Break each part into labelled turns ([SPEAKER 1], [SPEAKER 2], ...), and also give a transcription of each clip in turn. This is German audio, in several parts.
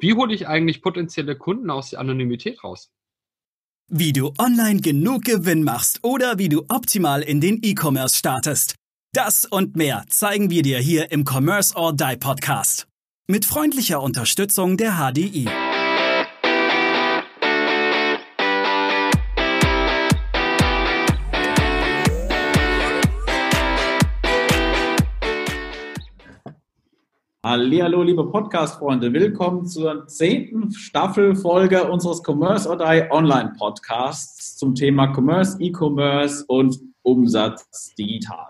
[SPEAKER 1] Wie hole ich eigentlich potenzielle Kunden aus der Anonymität raus?
[SPEAKER 2] Wie du online genug Gewinn machst oder wie du optimal in den E-Commerce startest. Das und mehr zeigen wir dir hier im Commerce or Die Podcast. Mit freundlicher Unterstützung der HDI.
[SPEAKER 3] Hallo, liebe Podcast-Freunde, willkommen zur zehnten Staffelfolge unseres Commerce or Die Online Podcasts zum Thema Commerce, E-Commerce und Umsatz digital.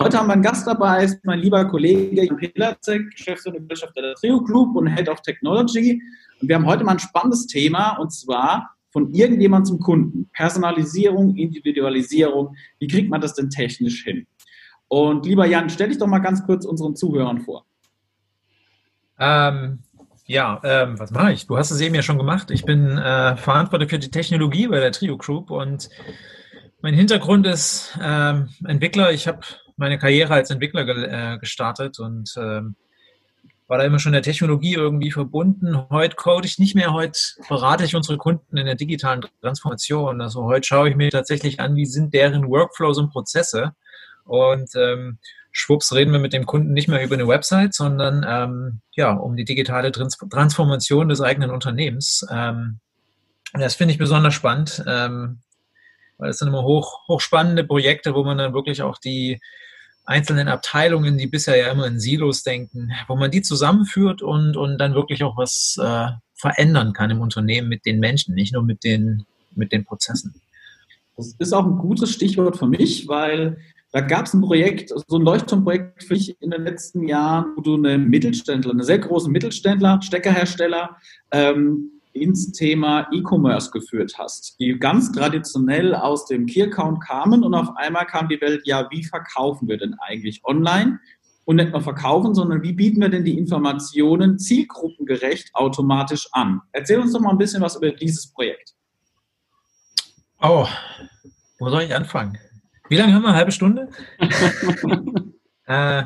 [SPEAKER 3] Heute haben wir einen Gast dabei, ist mein lieber Kollege Jan Pilacek, Geschäftsführer und Gesellschafter der Trio Group und Head of Technology. Und wir haben heute mal ein spannendes Thema und zwar von irgendjemand zum Kunden. Personalisierung, Individualisierung. Wie kriegt man das denn technisch hin? Und lieber Jan, stell dich doch mal ganz kurz unseren Zuhörern vor.
[SPEAKER 4] Ähm, ja, ähm, was mache ich? Du hast es eben ja schon gemacht. Ich bin äh, verantwortlich für die Technologie bei der Trio Group und mein Hintergrund ist ähm, Entwickler. Ich habe meine Karriere als Entwickler ge äh, gestartet und ähm, war da immer schon der Technologie irgendwie verbunden. Heute code ich nicht mehr, heute berate ich unsere Kunden in der digitalen Transformation. Also heute schaue ich mir tatsächlich an, wie sind deren Workflows und Prozesse. Und ähm, schwupps reden wir mit dem Kunden nicht mehr über eine Website, sondern ähm, ja, um die digitale Trans Transformation des eigenen Unternehmens. Ähm, das finde ich besonders spannend, ähm, weil es sind immer hoch, hochspannende Projekte, wo man dann wirklich auch die einzelnen Abteilungen, die bisher ja immer in Silos denken, wo man die zusammenführt und, und dann wirklich auch was äh, verändern kann im Unternehmen mit den Menschen, nicht nur mit den, mit den Prozessen.
[SPEAKER 3] Das ist auch ein gutes Stichwort für mich, weil da gab es ein Projekt, so ein Leuchtturmprojekt für mich in den letzten Jahren, wo du einen Mittelständler, einen sehr großen Mittelständler, Steckerhersteller, ähm, ins Thema E-Commerce geführt hast, die ganz traditionell aus dem Key-Account kamen und auf einmal kam die Welt, ja, wie verkaufen wir denn eigentlich online? Und nicht nur verkaufen, sondern wie bieten wir denn die Informationen zielgruppengerecht automatisch an? Erzähl uns doch mal ein bisschen was über dieses Projekt.
[SPEAKER 4] Oh, wo soll ich anfangen? Wie lange haben wir? Eine halbe Stunde? äh,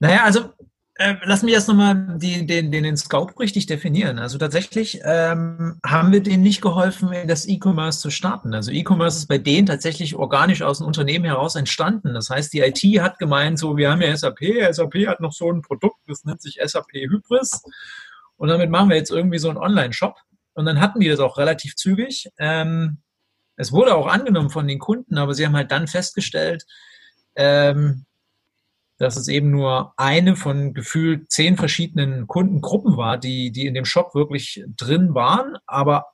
[SPEAKER 4] naja, also äh, lass mich erst nochmal den, den, den Scope richtig definieren. Also tatsächlich ähm, haben wir denen nicht geholfen, das E-Commerce zu starten. Also E-Commerce ist bei denen tatsächlich organisch aus dem Unternehmen heraus entstanden. Das heißt, die IT hat gemeint, so wir haben ja SAP, SAP hat noch so ein Produkt, das nennt sich SAP Hybris. Und damit machen wir jetzt irgendwie so einen Online-Shop. Und dann hatten die das auch relativ zügig. Ähm, es wurde auch angenommen von den Kunden, aber sie haben halt dann festgestellt, ähm, dass es eben nur eine von gefühlt zehn verschiedenen Kundengruppen war, die, die in dem Shop wirklich drin waren, aber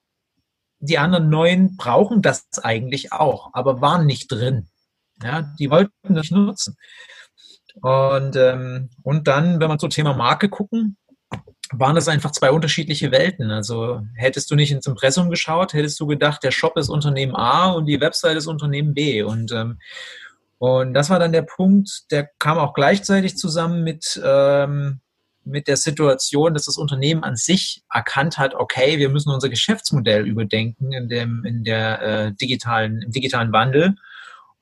[SPEAKER 4] die anderen neun brauchen das eigentlich auch, aber waren nicht drin. Ja, die wollten das nutzen. Und, ähm, und dann, wenn wir zum Thema Marke gucken, waren das einfach zwei unterschiedliche Welten. Also hättest du nicht ins Impressum geschaut, hättest du gedacht, der Shop ist Unternehmen A und die Website ist Unternehmen B. Und, ähm, und das war dann der Punkt, der kam auch gleichzeitig zusammen mit, ähm, mit der Situation, dass das Unternehmen an sich erkannt hat, okay, wir müssen unser Geschäftsmodell überdenken in dem, in der äh, digitalen, im digitalen Wandel.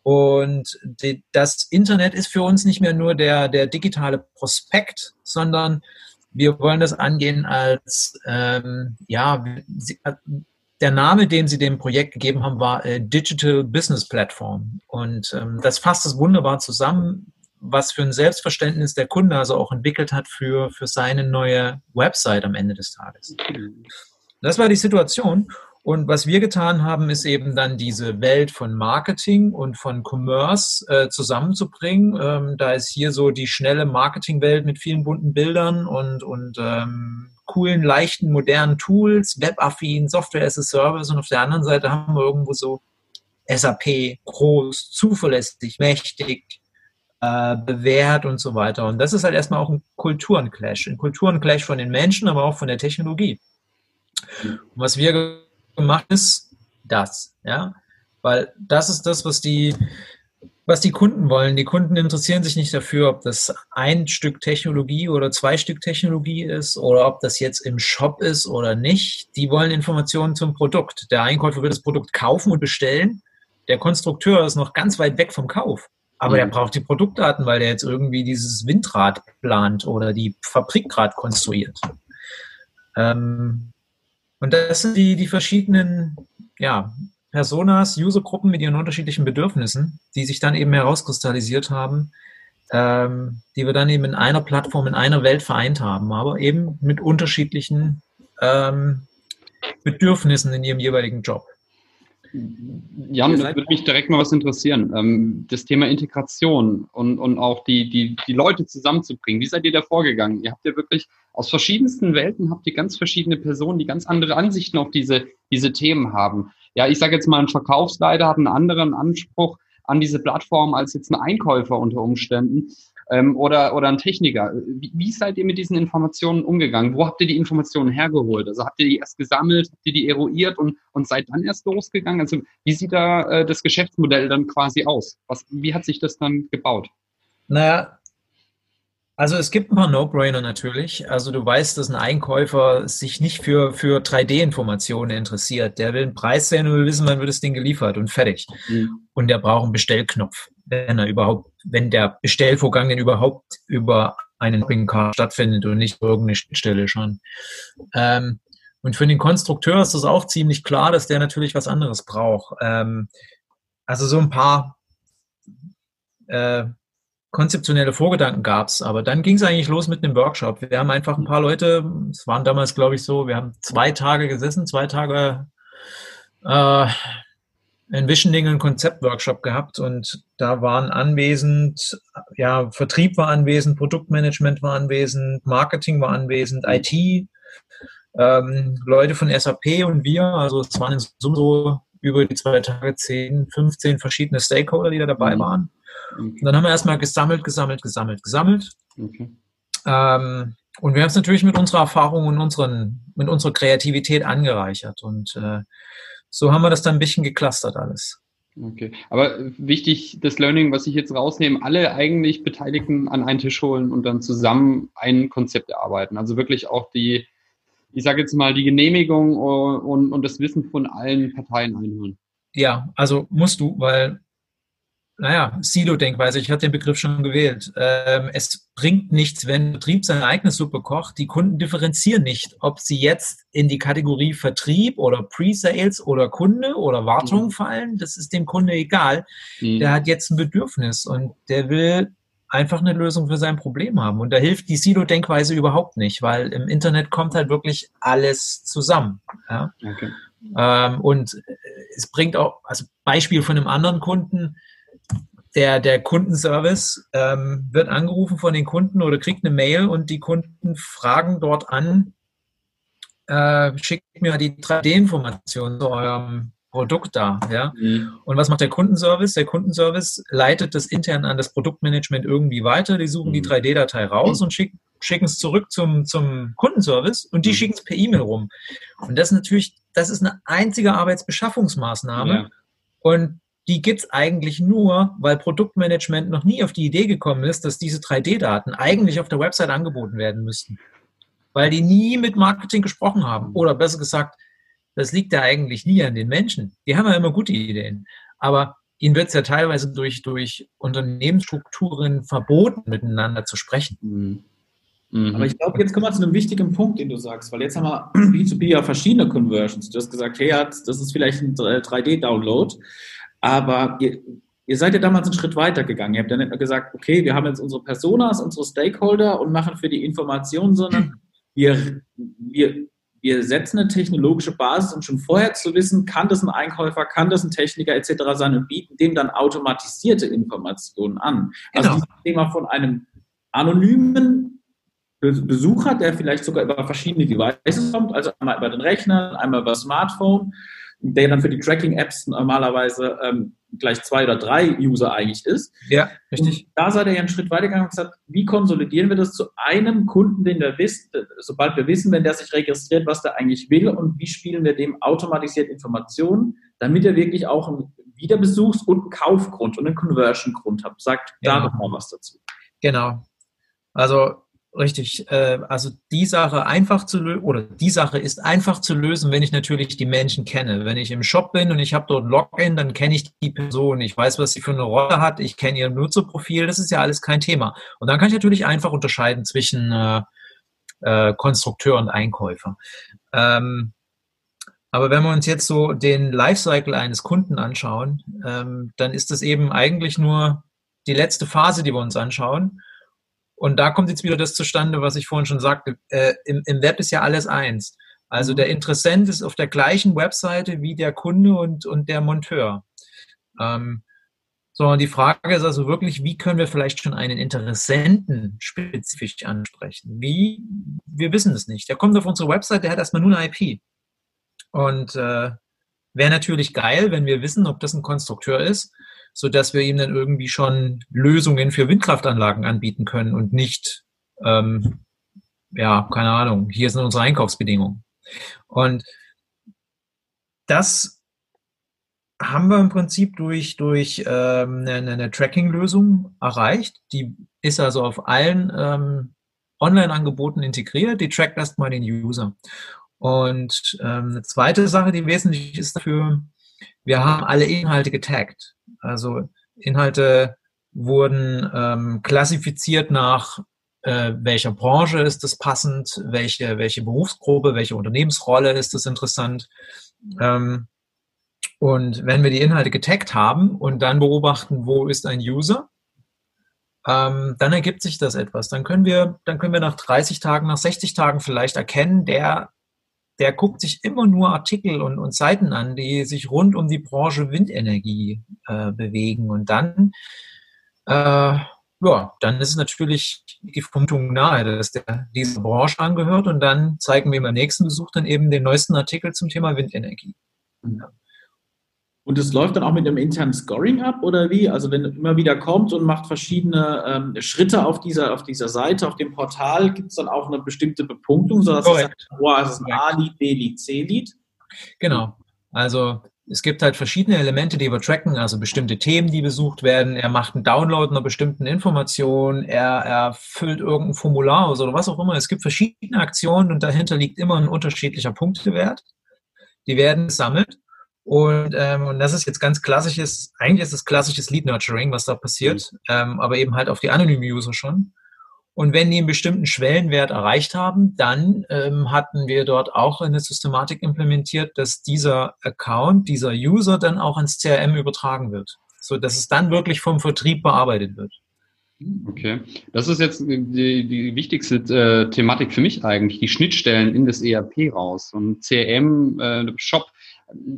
[SPEAKER 4] Und die, das Internet ist für uns nicht mehr nur der, der digitale Prospekt, sondern wir wollen das angehen als, ähm, ja, der Name, den sie dem Projekt gegeben haben, war äh, Digital Business Platform. Und ähm, das fasst es wunderbar zusammen, was für ein Selbstverständnis der Kunde also auch entwickelt hat für, für seine neue Website am Ende des Tages. Das war die Situation. Und was wir getan haben, ist eben dann diese Welt von Marketing und von Commerce äh, zusammenzubringen. Ähm, da ist hier so die schnelle Marketingwelt mit vielen bunten Bildern und, und ähm, coolen, leichten, modernen Tools, webaffin, Software as a Service. Und auf der anderen Seite haben wir irgendwo so SAP, groß, zuverlässig, mächtig, äh, bewährt und so weiter. Und das ist halt erstmal auch ein Kulturenclash. Ein Kulturenclash von den Menschen, aber auch von der Technologie. Und was wir gemacht ist das, ja, weil das ist das, was die, was die Kunden wollen. Die Kunden interessieren sich nicht dafür, ob das ein Stück Technologie oder zwei Stück Technologie ist oder ob das jetzt im Shop ist oder nicht. Die wollen Informationen zum Produkt. Der Einkäufer will das Produkt kaufen und bestellen. Der Konstrukteur ist noch ganz weit weg vom Kauf. Aber mhm. der braucht die Produktdaten, weil der jetzt irgendwie dieses Windrad plant oder die Fabrik gerade konstruiert. Ähm, und das sind die, die verschiedenen ja, Personas, Usergruppen mit ihren unterschiedlichen Bedürfnissen, die sich dann eben herauskristallisiert haben, ähm, die wir dann eben in einer Plattform, in einer Welt vereint haben, aber eben mit unterschiedlichen ähm, Bedürfnissen in ihrem jeweiligen Job.
[SPEAKER 1] Jan, würde mich direkt mal was interessieren. Ähm, das Thema Integration und, und auch die, die, die Leute zusammenzubringen. Wie seid ihr da vorgegangen? Ihr habt ja wirklich aus verschiedensten Welten habt ihr ganz verschiedene Personen, die ganz andere Ansichten auf diese, diese Themen haben. Ja, ich sage jetzt mal, ein Verkaufsleiter hat einen anderen Anspruch an diese Plattform als jetzt ein Einkäufer unter Umständen ähm, oder, oder ein Techniker. Wie, wie seid ihr mit diesen Informationen umgegangen? Wo habt ihr die Informationen hergeholt? Also habt ihr die erst gesammelt, habt ihr die eruiert und, und seid dann erst losgegangen? Also wie sieht da äh, das Geschäftsmodell dann quasi aus? Was, wie hat sich das dann gebaut?
[SPEAKER 4] Naja, also es gibt ein paar No-Brainer natürlich. Also du weißt, dass ein Einkäufer sich nicht für, für 3D-Informationen interessiert. Der will einen Preis sehen und will wissen, wann wird das Ding geliefert und fertig. Mhm. Und der braucht einen Bestellknopf, wenn er überhaupt, wenn der Bestellvorgang denn überhaupt über einen Shopping-Card stattfindet und nicht irgendeine Stelle schon. Ähm, und für den Konstrukteur ist das auch ziemlich klar, dass der natürlich was anderes braucht. Ähm, also so ein paar äh, konzeptionelle Vorgedanken gab es. Aber dann ging es eigentlich los mit einem Workshop. Wir haben einfach ein paar Leute, es waren damals, glaube ich, so, wir haben zwei Tage gesessen, zwei Tage äh, in Visioning einen Konzeptworkshop gehabt und da waren anwesend, ja, Vertrieb war anwesend, Produktmanagement war anwesend, Marketing war anwesend, IT, ähm, Leute von SAP und wir, also es waren in Summe so über die zwei Tage 10, 15 verschiedene Stakeholder, die da dabei mhm. waren. Und dann haben wir erstmal gesammelt, gesammelt, gesammelt, gesammelt. Okay. Ähm, und wir haben es natürlich mit unserer Erfahrung und unseren, mit unserer Kreativität angereichert. Und äh, so haben wir das dann ein bisschen geklustert alles.
[SPEAKER 1] Okay, aber wichtig, das Learning, was ich jetzt rausnehme, alle eigentlich Beteiligten an einen Tisch holen und dann zusammen ein Konzept erarbeiten. Also wirklich auch die, ich sage jetzt mal, die Genehmigung und, und das Wissen von allen Parteien einholen.
[SPEAKER 4] Ja, also musst du, weil naja, Silo-Denkweise, ich hatte den Begriff schon gewählt. Ähm, es bringt nichts, wenn Betrieb seine eigene Suppe kocht. Die Kunden differenzieren nicht, ob sie jetzt in die Kategorie Vertrieb oder Pre-Sales oder Kunde oder Wartung mhm. fallen. Das ist dem Kunde egal. Mhm. Der hat jetzt ein Bedürfnis und der will einfach eine Lösung für sein Problem haben. Und da hilft die Silo-Denkweise überhaupt nicht, weil im Internet kommt halt wirklich alles zusammen. Ja? Okay. Ähm, und es bringt auch, also Beispiel von einem anderen Kunden, der, der Kundenservice ähm, wird angerufen von den Kunden oder kriegt eine Mail und die Kunden fragen dort an, äh, schickt mir die 3D-Information zu eurem Produkt da. Ja? Mhm. Und was macht der Kundenservice? Der Kundenservice leitet das intern an das Produktmanagement irgendwie weiter. Die suchen mhm. die 3D-Datei raus und schicken schicken es zurück zum, zum Kundenservice und die mhm. schicken es per E-Mail rum. Und das ist natürlich, das ist eine einzige Arbeitsbeschaffungsmaßnahme. Ja. Und die gibt's eigentlich nur, weil Produktmanagement noch nie auf die Idee gekommen ist, dass diese 3D-Daten eigentlich auf der Website angeboten werden müssten. Weil die nie mit Marketing gesprochen haben. Oder besser gesagt, das liegt ja eigentlich nie an den Menschen. Die haben ja immer gute Ideen. Aber ihnen wird es ja teilweise durch, durch Unternehmensstrukturen verboten, miteinander zu sprechen. Mhm.
[SPEAKER 3] Mhm. Aber ich glaube, jetzt kommen wir zu einem wichtigen Punkt, den du sagst, weil jetzt haben wir B2B ja verschiedene Conversions. Du hast gesagt, hey, das ist vielleicht ein 3D-Download. Aber ihr, ihr seid ja damals einen Schritt weiter gegangen. Ihr habt ja nicht gesagt, okay, wir haben jetzt unsere Personas, unsere Stakeholder und machen für die Informationen, sondern wir, wir, wir setzen eine technologische Basis, um schon vorher zu wissen, kann das ein Einkäufer, kann das ein Techniker etc. sein und bieten dem dann automatisierte Informationen an. Also genau. dieses Thema von einem anonymen Besucher, der vielleicht sogar über verschiedene Devices kommt, also einmal über den Rechner, einmal über das Smartphone der dann für die Tracking-Apps normalerweise ähm, gleich zwei oder drei User eigentlich ist.
[SPEAKER 4] Ja, richtig.
[SPEAKER 3] Und da seid ihr ja einen Schritt weitergegangen und gesagt, wie konsolidieren wir das zu einem Kunden, den wir wissen, sobald wir wissen, wenn der sich registriert, was der eigentlich will und wie spielen wir dem automatisiert Informationen, damit er wirklich auch einen Wiederbesuchs- und einen Kaufgrund und einen Conversion-Grund hat. Sagt genau. da noch mal was dazu.
[SPEAKER 4] Genau. Also Richtig. Äh, also die Sache einfach zu lösen, oder die Sache ist einfach zu lösen, wenn ich natürlich die Menschen kenne. Wenn ich im Shop bin und ich habe dort Login, dann kenne ich die Person. Ich weiß, was sie für eine Rolle hat. Ich kenne ihr Nutzerprofil. Das ist ja alles kein Thema. Und dann kann ich natürlich einfach unterscheiden zwischen äh, äh, Konstrukteur und Einkäufer. Ähm, aber wenn wir uns jetzt so den Lifecycle eines Kunden anschauen, ähm, dann ist das eben eigentlich nur die letzte Phase, die wir uns anschauen. Und da kommt jetzt wieder das zustande, was ich vorhin schon sagte. Äh, im, Im Web ist ja alles eins. Also der Interessent ist auf der gleichen Webseite wie der Kunde und, und der Monteur. Ähm, so, und die Frage ist also wirklich, wie können wir vielleicht schon einen Interessenten spezifisch ansprechen? Wie? Wir wissen es nicht. Der kommt auf unsere Website, der hat erstmal nur eine IP. Und äh, wäre natürlich geil, wenn wir wissen, ob das ein Konstrukteur ist, so dass wir ihm dann irgendwie schon Lösungen für Windkraftanlagen anbieten können und nicht, ähm, ja, keine Ahnung, hier sind unsere Einkaufsbedingungen. Und das haben wir im Prinzip durch, durch ähm, eine, eine Tracking-Lösung erreicht. Die ist also auf allen ähm, Online-Angeboten integriert. Die trackt erstmal den User. Und ähm, eine zweite Sache, die wesentlich ist dafür, wir haben alle Inhalte getaggt. Also Inhalte wurden ähm, klassifiziert nach äh, welcher Branche ist das passend, welche, welche Berufsgruppe, welche Unternehmensrolle ist das interessant. Ähm, und wenn wir die Inhalte getaggt haben und dann beobachten, wo ist ein User, ähm, dann ergibt sich das etwas. Dann können wir, dann können wir nach 30 Tagen, nach 60 Tagen vielleicht erkennen, der, der guckt sich immer nur Artikel und, und Seiten an, die sich rund um die Branche Windenergie äh, bewegen. Und dann äh, ja, dann ist es natürlich die Vermutung nahe, dass der dieser Branche angehört und dann zeigen wir beim nächsten Besuch dann eben den neuesten Artikel zum Thema Windenergie.
[SPEAKER 3] Und es läuft dann auch mit einem internen Scoring ab oder wie? Also wenn immer wieder kommt und macht verschiedene ähm, Schritte auf dieser, auf dieser Seite, auf dem Portal, gibt es dann auch eine bestimmte Bepunktung, sodass es sagt, oh, es ist ein A-Lied, B-Lied, C-Lied?
[SPEAKER 4] Genau. Also es gibt halt verschiedene Elemente, die wir tracken, also bestimmte Themen, die besucht werden. Er macht einen Download einer bestimmten Information, er, er füllt irgendein Formular aus oder was auch immer. Es gibt verschiedene Aktionen und dahinter liegt immer ein unterschiedlicher Punktewert. Die werden gesammelt. Und, ähm, und das ist jetzt ganz klassisches, eigentlich ist es klassisches Lead Nurturing, was da passiert, mhm. ähm, aber eben halt auf die anonymen User schon. Und wenn die einen bestimmten Schwellenwert erreicht haben, dann ähm, hatten wir dort auch eine Systematik implementiert, dass dieser Account, dieser User dann auch ins CRM übertragen wird, so dass es dann wirklich vom Vertrieb bearbeitet wird.
[SPEAKER 1] Okay, das ist jetzt die, die wichtigste äh, Thematik für mich eigentlich, die Schnittstellen in das ERP raus und CRM, äh, Shop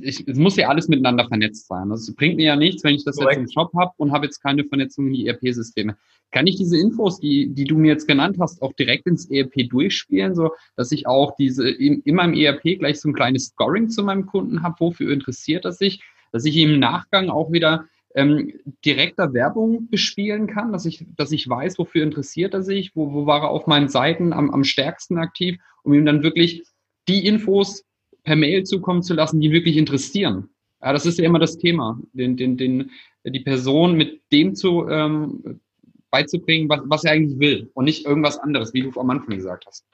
[SPEAKER 1] ich, es muss ja alles miteinander vernetzt sein. Also es bringt mir ja nichts, wenn ich das Correct. jetzt im Shop habe und habe jetzt keine Vernetzung in die ERP-Systeme. Kann ich diese Infos, die, die du mir jetzt genannt hast, auch direkt ins ERP durchspielen, so dass ich auch diese in, in meinem ERP gleich so ein kleines Scoring zu meinem Kunden habe, wofür interessiert er sich, dass ich im Nachgang auch wieder ähm, direkter Werbung bespielen kann, dass ich, dass ich weiß, wofür interessiert er sich, wo, wo war er auf meinen Seiten am, am stärksten aktiv, um ihm dann wirklich die Infos per Mail zukommen zu lassen, die wirklich interessieren. Ja, das ist ja immer das Thema, den, den, den, die Person mit dem zu ähm, beizubringen, was, was er eigentlich will und nicht irgendwas anderes, wie du am Anfang gesagt hast.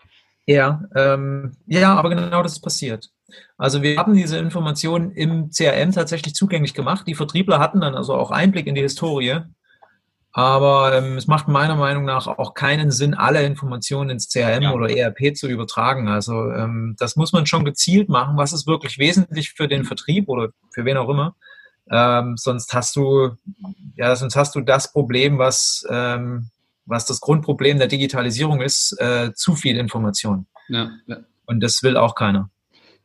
[SPEAKER 4] Ja, ähm, ja, aber genau das ist passiert. Also wir haben diese Informationen im CRM tatsächlich zugänglich gemacht. Die Vertriebler hatten dann also auch Einblick in die Historie aber ähm, es macht meiner Meinung nach auch keinen Sinn, alle Informationen ins CRM ja. oder ERP zu übertragen. Also ähm, das muss man schon gezielt machen. Was ist wirklich wesentlich für den Vertrieb oder für wen auch immer? Ähm, sonst hast du, ja, sonst hast du das Problem, was, ähm, was das Grundproblem der Digitalisierung ist, äh, zu viel Information. Ja, ja. Und das will auch keiner.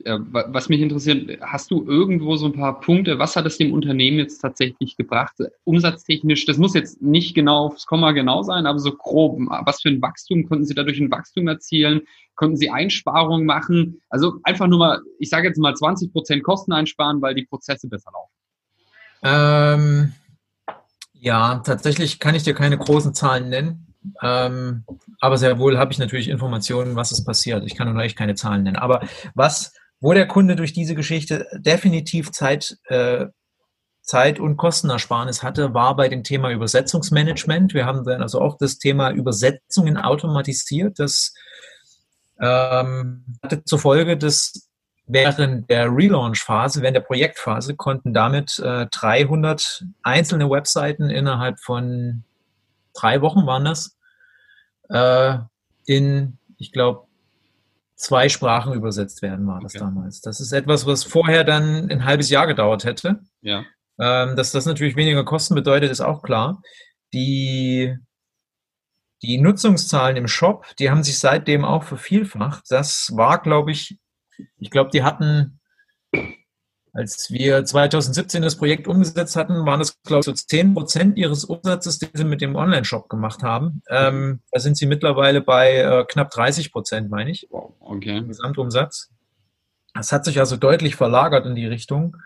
[SPEAKER 1] Was mich interessiert, hast du irgendwo so ein paar Punkte, was hat es dem Unternehmen jetzt tatsächlich gebracht? Umsatztechnisch, das muss jetzt nicht genau aufs Komma genau sein, aber so grob, was für ein Wachstum konnten Sie dadurch ein Wachstum erzielen? Konnten Sie Einsparungen machen? Also einfach nur mal, ich sage jetzt mal 20 Prozent Kosten einsparen, weil die Prozesse besser laufen.
[SPEAKER 4] Ähm, ja, tatsächlich kann ich dir keine großen Zahlen nennen. Ähm, aber sehr wohl habe ich natürlich Informationen, was ist passiert. Ich kann nur echt keine Zahlen nennen. Aber was wo der Kunde durch diese Geschichte definitiv Zeit, äh, Zeit und Kostenersparnis hatte, war bei dem Thema Übersetzungsmanagement. Wir haben dann also auch das Thema Übersetzungen automatisiert. Das ähm, hatte zur Folge, dass während der Relaunch-Phase, während der Projektphase, konnten damit äh, 300 einzelne Webseiten innerhalb von drei Wochen waren das, äh, in, ich glaube, zwei Sprachen übersetzt werden, war das okay. damals. Das ist etwas, was vorher dann ein halbes Jahr gedauert hätte.
[SPEAKER 1] Ja.
[SPEAKER 4] Ähm, dass das natürlich weniger Kosten bedeutet, ist auch klar. Die, die Nutzungszahlen im Shop, die haben sich seitdem auch vervielfacht. Das war, glaube ich, ich glaube, die hatten als wir 2017 das Projekt umgesetzt hatten, waren es, glaube ich, so 10 Prozent ihres Umsatzes, den sie mit dem Online-Shop gemacht haben. Ähm, da sind sie mittlerweile bei äh, knapp 30 Prozent, meine ich.
[SPEAKER 1] Wow, okay.
[SPEAKER 4] Gesamtumsatz. Das hat sich also deutlich verlagert in die Richtung.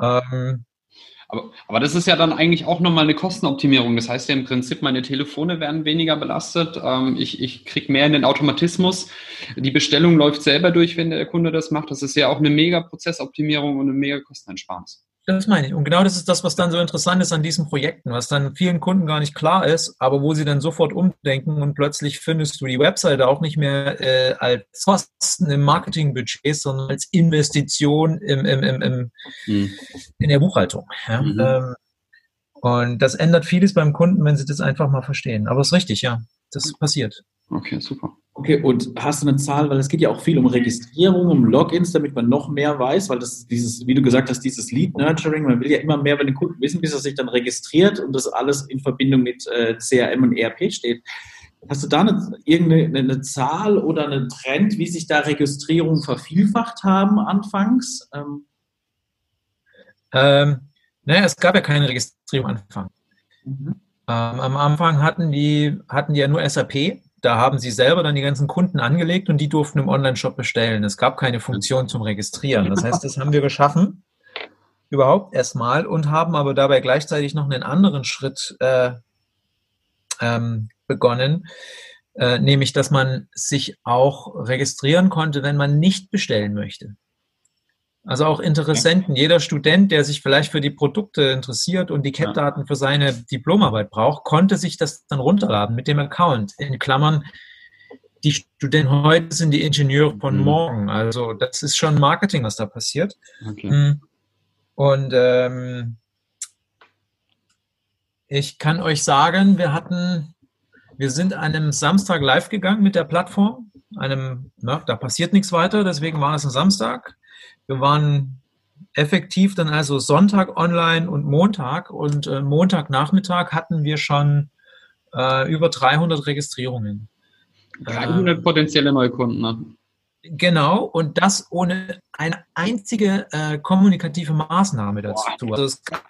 [SPEAKER 4] Ähm,
[SPEAKER 1] aber, aber das ist ja dann eigentlich auch nochmal eine Kostenoptimierung. Das heißt ja im Prinzip, meine Telefone werden weniger belastet. Ähm, ich ich kriege mehr in den Automatismus. Die Bestellung läuft selber durch, wenn der Kunde das macht. Das ist ja auch eine mega Prozessoptimierung und eine mega Kosteneinsparnis.
[SPEAKER 4] Das meine ich. Und genau das ist das, was dann so interessant ist an diesen Projekten, was dann vielen Kunden gar nicht klar ist, aber wo sie dann sofort umdenken und plötzlich findest du die Webseite auch nicht mehr äh, als Kosten im Marketingbudget, sondern als Investition im, im, im, im mhm. in der Buchhaltung. Ja? Mhm. Ähm, und das ändert vieles beim Kunden, wenn sie das einfach mal verstehen. Aber es ist richtig, ja. Das passiert.
[SPEAKER 1] Okay, super.
[SPEAKER 3] Okay, und hast du eine Zahl, weil es geht ja auch viel um Registrierung, um Logins, damit man noch mehr weiß, weil das dieses, wie du gesagt hast, dieses Lead Nurturing, man will ja immer mehr bei den Kunden wissen, bis er sich dann registriert und das alles in Verbindung mit äh, CRM und ERP steht. Hast du da eine, irgendeine eine Zahl oder einen Trend, wie sich da Registrierungen vervielfacht haben anfangs? Ähm,
[SPEAKER 4] ähm, naja, es gab ja keine Registrierung am Anfang. Mhm. Ähm, am Anfang hatten die, hatten die ja nur SAP da haben sie selber dann die ganzen Kunden angelegt und die durften im Online-Shop bestellen. Es gab keine Funktion zum Registrieren. Das heißt, das haben wir geschaffen, überhaupt erstmal, und haben aber dabei gleichzeitig noch einen anderen Schritt äh, ähm, begonnen, äh, nämlich dass man sich auch registrieren konnte, wenn man nicht bestellen möchte. Also auch Interessenten, jeder Student, der sich vielleicht für die Produkte interessiert und die CAP-Daten für seine Diplomarbeit braucht, konnte sich das dann runterladen mit dem Account. In Klammern, die Studenten heute sind die Ingenieure von mhm. morgen. Also das ist schon Marketing, was da passiert. Okay. Hm. Und ähm, ich kann euch sagen, wir hatten, wir sind einem Samstag live gegangen mit der Plattform. Einem, na, da passiert nichts weiter, deswegen war es ein Samstag. Wir waren effektiv dann also Sonntag online und Montag und äh, Montagnachmittag hatten wir schon äh, über 300 Registrierungen.
[SPEAKER 1] 300 äh, potenzielle Neukunden. Ne?
[SPEAKER 4] Genau, und das ohne eine einzige äh, kommunikative Maßnahme dazu. Also es gab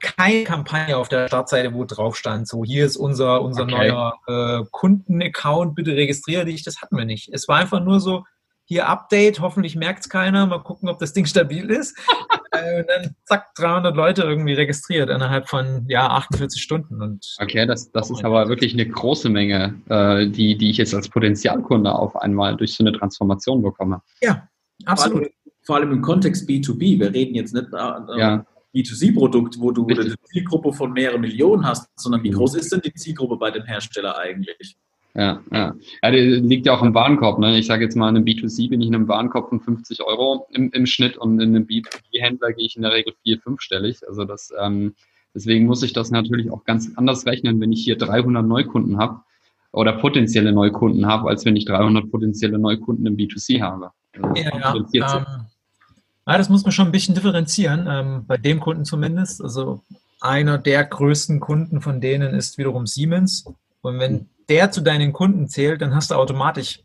[SPEAKER 4] keine Kampagne auf der Startseite, wo drauf stand, so hier ist unser, unser okay. neuer äh, Kundenaccount, bitte registriere dich. Das hatten wir nicht. Es war einfach nur so, hier Update, hoffentlich merkt es keiner, mal gucken, ob das Ding stabil ist. äh, und dann zack, 300 Leute irgendwie registriert innerhalb von ja, 48 Stunden. Und
[SPEAKER 1] okay, das, das ist aber wirklich eine große Menge, äh, die, die ich jetzt als Potenzialkunde auf einmal durch so eine Transformation bekomme.
[SPEAKER 4] Ja, absolut.
[SPEAKER 3] Vor allem, vor allem im Kontext B2B. Wir reden jetzt nicht äh,
[SPEAKER 1] ja.
[SPEAKER 3] B2C-Produkt, wo du eine Zielgruppe von mehreren Millionen hast, sondern wie mhm. groß ist denn die Zielgruppe bei dem Hersteller eigentlich?
[SPEAKER 1] Ja, ja. Ja, liegt ja auch im Warenkorb. Ne? Ich sage jetzt mal, in einem B2C bin ich in einem Warenkorb von 50 Euro im, im Schnitt und in einem B2B-Händler gehe ich in der Regel vier, fünfstellig. Also das, ähm, deswegen muss ich das natürlich auch ganz anders rechnen, wenn ich hier 300 Neukunden habe oder potenzielle Neukunden habe, als wenn ich 300 potenzielle Neukunden im B2C habe.
[SPEAKER 4] Also ja, ja. Ähm, ja, das muss man schon ein bisschen differenzieren, ähm, bei dem Kunden zumindest. Also einer der größten Kunden von denen ist wiederum Siemens. Und wenn der zu deinen Kunden zählt, dann hast du automatisch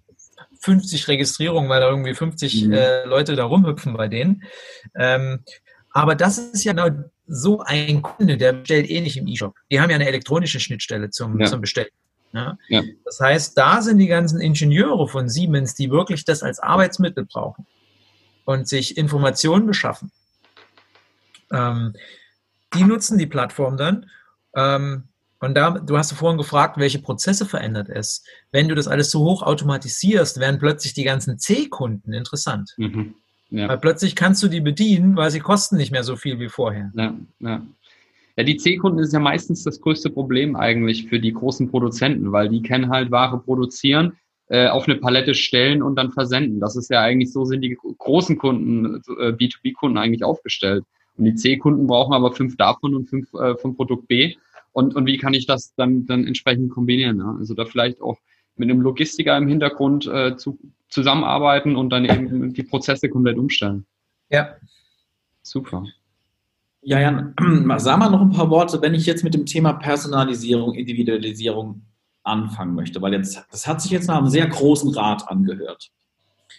[SPEAKER 4] 50 Registrierungen, weil da irgendwie 50 mhm. äh, Leute da rumhüpfen bei denen. Ähm, aber das ist ja genau so ein Kunde, der bestellt eh nicht im E-Shop. Die haben ja eine elektronische Schnittstelle zum, ja. zum Bestellen. Ja? Ja. Das heißt, da sind die ganzen Ingenieure von Siemens, die wirklich das als Arbeitsmittel brauchen und sich Informationen beschaffen. Ähm, die nutzen die Plattform dann. Ähm, und da, du hast vorhin gefragt, welche Prozesse verändert es. Wenn du das alles so hoch automatisierst, werden plötzlich die ganzen C-Kunden interessant. Mhm. Ja. Weil plötzlich kannst du die bedienen, weil sie kosten nicht mehr so viel wie vorher.
[SPEAKER 1] Ja, ja. Ja, die C-Kunden ist ja meistens das größte Problem eigentlich für die großen Produzenten, weil die kennen halt Ware produzieren, äh, auf eine Palette stellen und dann versenden. Das ist ja eigentlich so, sind die großen Kunden, äh, B2B-Kunden eigentlich aufgestellt. Und die C-Kunden brauchen aber fünf davon und fünf äh, vom Produkt B und, und wie kann ich das dann, dann entsprechend kombinieren? Ne? Also da vielleicht auch mit einem Logistiker im Hintergrund äh, zu, zusammenarbeiten und dann eben die Prozesse komplett umstellen.
[SPEAKER 4] Ja.
[SPEAKER 3] Super. Ja, Jan, sag mal noch ein paar Worte, wenn ich jetzt mit dem Thema Personalisierung, Individualisierung anfangen möchte, weil jetzt, das hat sich jetzt nach einem sehr großen Rad angehört.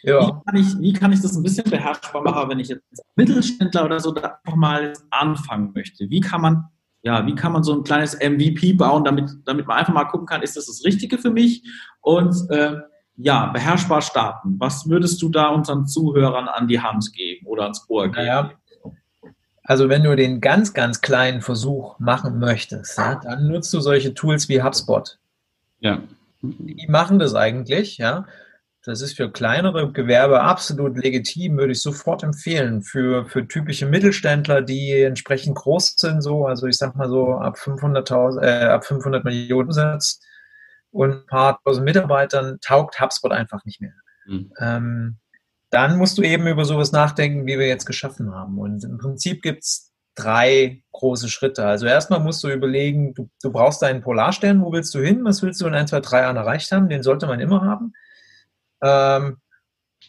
[SPEAKER 3] Ja. Wie, kann ich, wie kann ich das ein bisschen beherrschbar machen, wenn ich jetzt als Mittelständler oder so da einfach mal anfangen möchte? Wie kann man, ja, wie kann man so ein kleines MVP bauen, damit, damit man einfach mal gucken kann, ist das das Richtige für mich? Und äh, ja, beherrschbar starten. Was würdest du da unseren Zuhörern an die Hand geben oder ans Ohr geben?
[SPEAKER 4] Naja, also wenn du den ganz, ganz kleinen Versuch machen möchtest, ja, dann nutzt du solche Tools wie HubSpot. Ja. Die machen das eigentlich, ja. Das ist für kleinere Gewerbe absolut legitim, würde ich sofort empfehlen. Für, für typische Mittelständler, die entsprechend groß sind, so, also ich sag mal so ab 500.000, äh, ab 500 Millionen Umsatz und ein paar tausend Mitarbeitern taugt HubSpot einfach nicht mehr. Mhm. Ähm, dann musst du eben über sowas nachdenken, wie wir jetzt geschaffen haben. Und im Prinzip gibt es drei große Schritte. Also erstmal musst du überlegen, du, du, brauchst deinen Polarstern, wo willst du hin? Was willst du in ein, zwei, drei Jahren erreicht haben? Den sollte man immer haben. Ähm,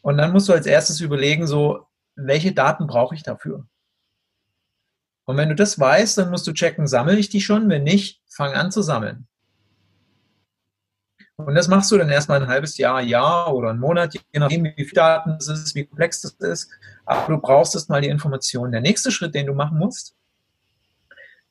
[SPEAKER 4] und dann musst du als erstes überlegen, so, welche Daten brauche ich dafür? Und wenn du das weißt, dann musst du checken, sammle ich die schon? Wenn nicht, fang an zu sammeln. Und das machst du dann erstmal ein halbes Jahr, Jahr oder einen Monat, je nachdem, wie viele Daten es ist, wie komplex das ist. Aber du brauchst erstmal die Informationen. Der nächste Schritt, den du machen musst,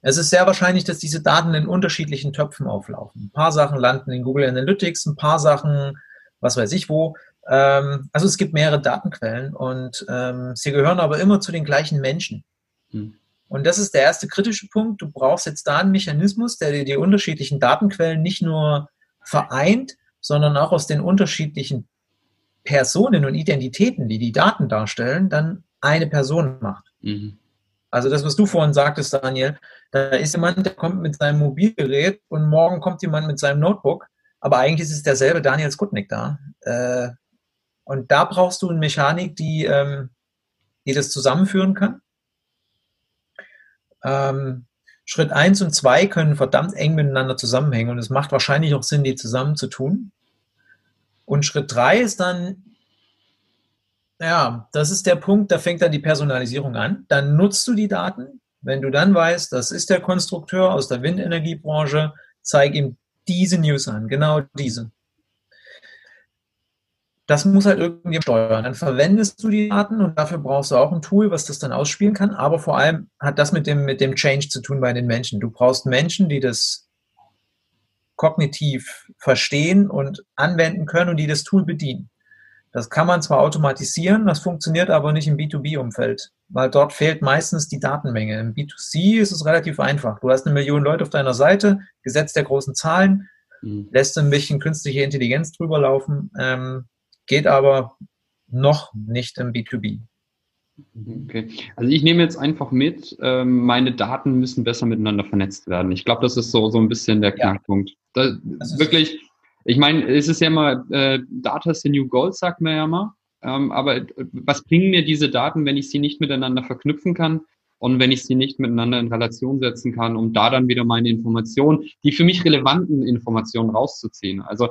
[SPEAKER 4] es ist sehr wahrscheinlich, dass diese Daten in unterschiedlichen Töpfen auflaufen. Ein paar Sachen landen in Google Analytics, ein paar Sachen, was weiß ich wo. Ähm, also es gibt mehrere Datenquellen und ähm, sie gehören aber immer zu den gleichen Menschen. Hm. Und das ist der erste kritische Punkt. Du brauchst jetzt da einen Mechanismus, der dir die unterschiedlichen Datenquellen nicht nur vereint, sondern auch aus den unterschiedlichen Personen und Identitäten, die die Daten darstellen, dann eine Person macht. Mhm. Also das, was du vorhin sagtest, Daniel, da ist jemand, der kommt mit seinem Mobilgerät und morgen kommt jemand mit seinem Notebook, aber eigentlich ist es derselbe Daniel Skutnik da. Äh, und da brauchst du eine Mechanik, die, ähm, die das zusammenführen kann. Ähm, Schritt 1 und 2 können verdammt eng miteinander zusammenhängen und es macht wahrscheinlich auch Sinn, die zusammen zu tun. Und Schritt 3 ist dann, ja, das ist der Punkt, da fängt dann die Personalisierung an. Dann nutzt du die Daten. Wenn du dann weißt, das ist der Konstrukteur aus der Windenergiebranche, zeig ihm diese News an, genau diese das muss halt irgendwie steuern. Dann verwendest du die Daten und dafür brauchst du auch ein Tool, was das dann ausspielen kann. Aber vor allem hat das mit dem, mit dem Change zu tun bei den Menschen. Du brauchst Menschen, die das kognitiv verstehen und anwenden können und die das Tool bedienen. Das kann man zwar automatisieren, das funktioniert aber nicht im B2B-Umfeld, weil dort fehlt meistens die Datenmenge. Im B2C ist es relativ einfach. Du hast eine Million Leute auf deiner Seite, Gesetz der großen Zahlen, mhm. lässt ein bisschen künstliche Intelligenz drüber laufen. Ähm, geht aber noch nicht im B2B.
[SPEAKER 1] Okay. Also ich nehme jetzt einfach mit, ähm, meine Daten müssen besser miteinander vernetzt werden. Ich glaube, das ist so, so ein bisschen der Knackpunkt. Ja. wirklich, ich meine, es ist ja immer, äh, Data is the new gold, sagt man ja mal. Ähm, aber was bringen mir diese Daten, wenn ich sie nicht miteinander verknüpfen kann und wenn ich sie nicht miteinander in Relation setzen kann, um da dann wieder meine Informationen, die für mich relevanten Informationen rauszuziehen? Also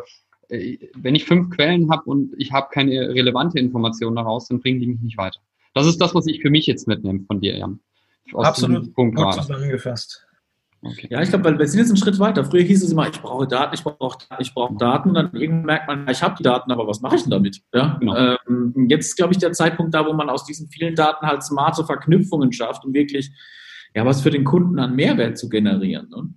[SPEAKER 1] äh, wenn ich fünf Quellen habe und ich habe keine relevante Information daraus, dann bringen die mich nicht weiter. Das ist das, was ich für mich jetzt mitnehme von dir, Jan.
[SPEAKER 4] Aus Absolut Punkt gut zusammengefasst.
[SPEAKER 3] Okay. Ja, ich glaube, wir sind jetzt einen Schritt weiter. Früher hieß es immer, ich brauche Daten, ich brauche ich brauche Daten. Dann irgendwann merkt man, ich habe die Daten, aber was mache ich denn damit? Ja? Genau. Ähm, jetzt ist, glaube ich, der Zeitpunkt da, wo man aus diesen vielen Daten halt smarte Verknüpfungen schafft, um wirklich ja was für den Kunden an Mehrwert zu generieren. Ne?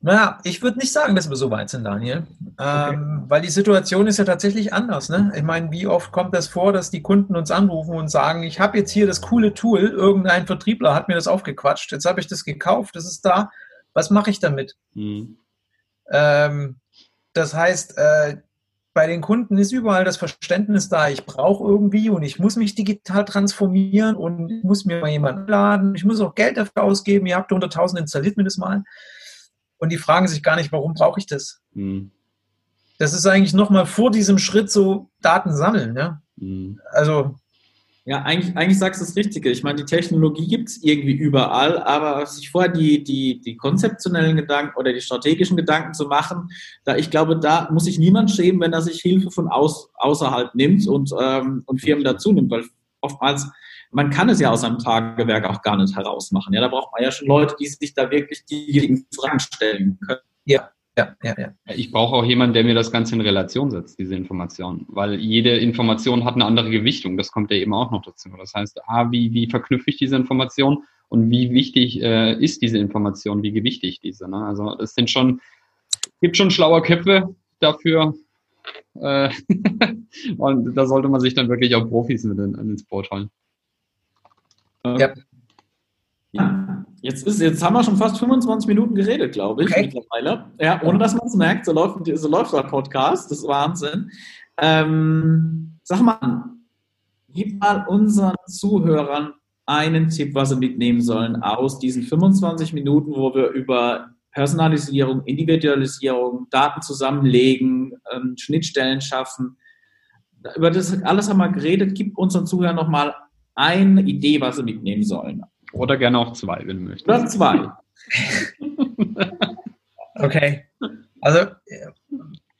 [SPEAKER 4] Naja, ich würde nicht sagen, dass wir so weit sind, Daniel. Okay. Ähm, weil die Situation ist ja tatsächlich anders. Ne? Ich meine, wie oft kommt das vor, dass die Kunden uns anrufen und sagen, ich habe jetzt hier das coole Tool, irgendein Vertriebler hat mir das aufgequatscht, jetzt habe ich das gekauft, das ist da, was mache ich damit? Mhm. Ähm, das heißt, äh, bei den Kunden ist überall das Verständnis da, ich brauche irgendwie und ich muss mich digital transformieren und ich muss mir mal jemanden laden, ich muss auch Geld dafür ausgeben, ihr habt 100.000 installiert mir das mal und die fragen sich gar nicht, warum brauche ich das? Mhm. Das ist eigentlich nochmal vor diesem Schritt so Daten sammeln. Ja? Mhm. Also
[SPEAKER 3] Ja, eigentlich, eigentlich sagst du das Richtige. Ich meine, die Technologie gibt es irgendwie überall, aber sich vorher die, die, die konzeptionellen Gedanken oder die strategischen Gedanken zu machen, da ich glaube, da muss sich niemand schämen, wenn er sich Hilfe von aus, außerhalb nimmt und, ähm, und Firmen dazu nimmt, weil oftmals, man kann es ja aus einem Tagewerk auch gar nicht herausmachen. Ja, da braucht man ja schon Leute, die sich da wirklich die Fragen stellen können.
[SPEAKER 1] Ja. Ja, ja, ja. Ich brauche auch jemanden, der mir das Ganze in Relation setzt, diese Information. Weil jede Information hat eine andere Gewichtung. Das kommt ja eben auch noch dazu. Das heißt, A, wie, wie verknüpfe ich diese Information und wie wichtig äh, ist diese Information, wie gewichtig diese. Ne? Also es sind schon, gibt schon schlaue Köpfe dafür. Äh, und da sollte man sich dann wirklich auch Profis mit in, ins Boot holen.
[SPEAKER 3] Ja. ja. Jetzt, ist, jetzt haben wir schon fast 25 Minuten geredet, glaube ich, okay. mittlerweile. Ja, ohne dass man es merkt, so läuft, so läuft der Podcast, das ist Wahnsinn. Ähm, sag mal, gib mal unseren Zuhörern einen Tipp, was sie mitnehmen sollen aus diesen 25 Minuten, wo wir über Personalisierung, Individualisierung, Daten zusammenlegen, ähm, Schnittstellen schaffen. Über das alles haben wir geredet. Gib unseren Zuhörern nochmal eine Idee, was sie mitnehmen sollen.
[SPEAKER 1] Oder gerne auch zwei, wenn du möchtest.
[SPEAKER 3] Oder zwei.
[SPEAKER 4] okay. Also,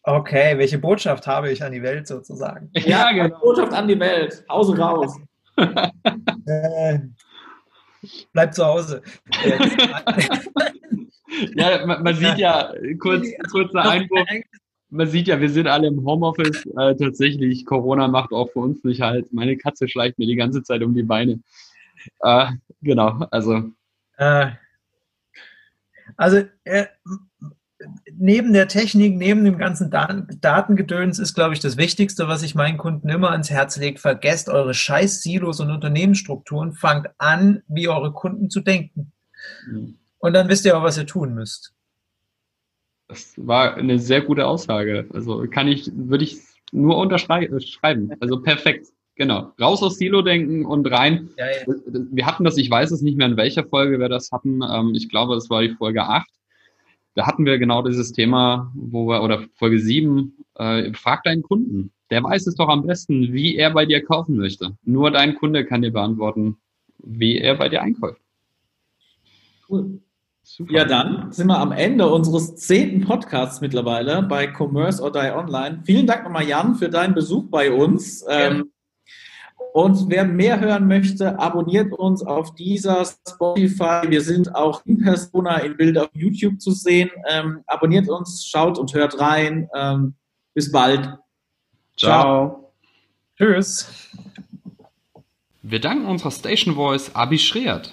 [SPEAKER 4] okay, welche Botschaft habe ich an die Welt sozusagen?
[SPEAKER 3] Ja, genau. Botschaft an die Welt. Hause raus. äh,
[SPEAKER 4] bleib zu Hause.
[SPEAKER 1] ja, man, man, sieht ja, kurz, kurzer Einwurf, man sieht ja, wir sind alle im Homeoffice. Äh, tatsächlich, Corona macht auch für uns nicht halt. Meine Katze schleicht mir die ganze Zeit um die Beine. Äh, genau, also. Äh,
[SPEAKER 4] also äh, neben der Technik, neben dem ganzen Datengedöns ist, glaube ich, das Wichtigste, was ich meinen Kunden immer ans Herz lege. Vergesst eure scheiß Silos und Unternehmensstrukturen. Fangt an, wie eure Kunden zu denken. Mhm. Und dann wisst ihr auch, was ihr tun müsst.
[SPEAKER 1] Das war eine sehr gute Aussage. Also kann ich, würde ich nur unterschreiben. Also perfekt. Genau. Raus aus Silo-Denken und rein. Ja, ja. Wir hatten das, ich weiß es nicht mehr, in welcher Folge wir das hatten. Ähm, ich glaube, es war die Folge 8. Da hatten wir genau dieses Thema, wo wir, oder Folge 7, äh, frag deinen Kunden. Der weiß es doch am besten, wie er bei dir kaufen möchte. Nur dein Kunde kann dir beantworten, wie er bei dir einkauft.
[SPEAKER 3] Cool. Super. Ja, dann sind wir am Ende unseres zehnten Podcasts mittlerweile bei Commerce or Die Online. Vielen Dank nochmal, Jan, für deinen Besuch bei uns. Ähm, und wer mehr hören möchte, abonniert uns auf dieser Spotify. Wir sind auch in Persona in Bild auf YouTube zu sehen. Ähm, abonniert uns, schaut und hört rein. Ähm, bis bald.
[SPEAKER 1] Ciao. Ciao.
[SPEAKER 4] Tschüss.
[SPEAKER 1] Wir danken unserer Station Voice Abi Schreert.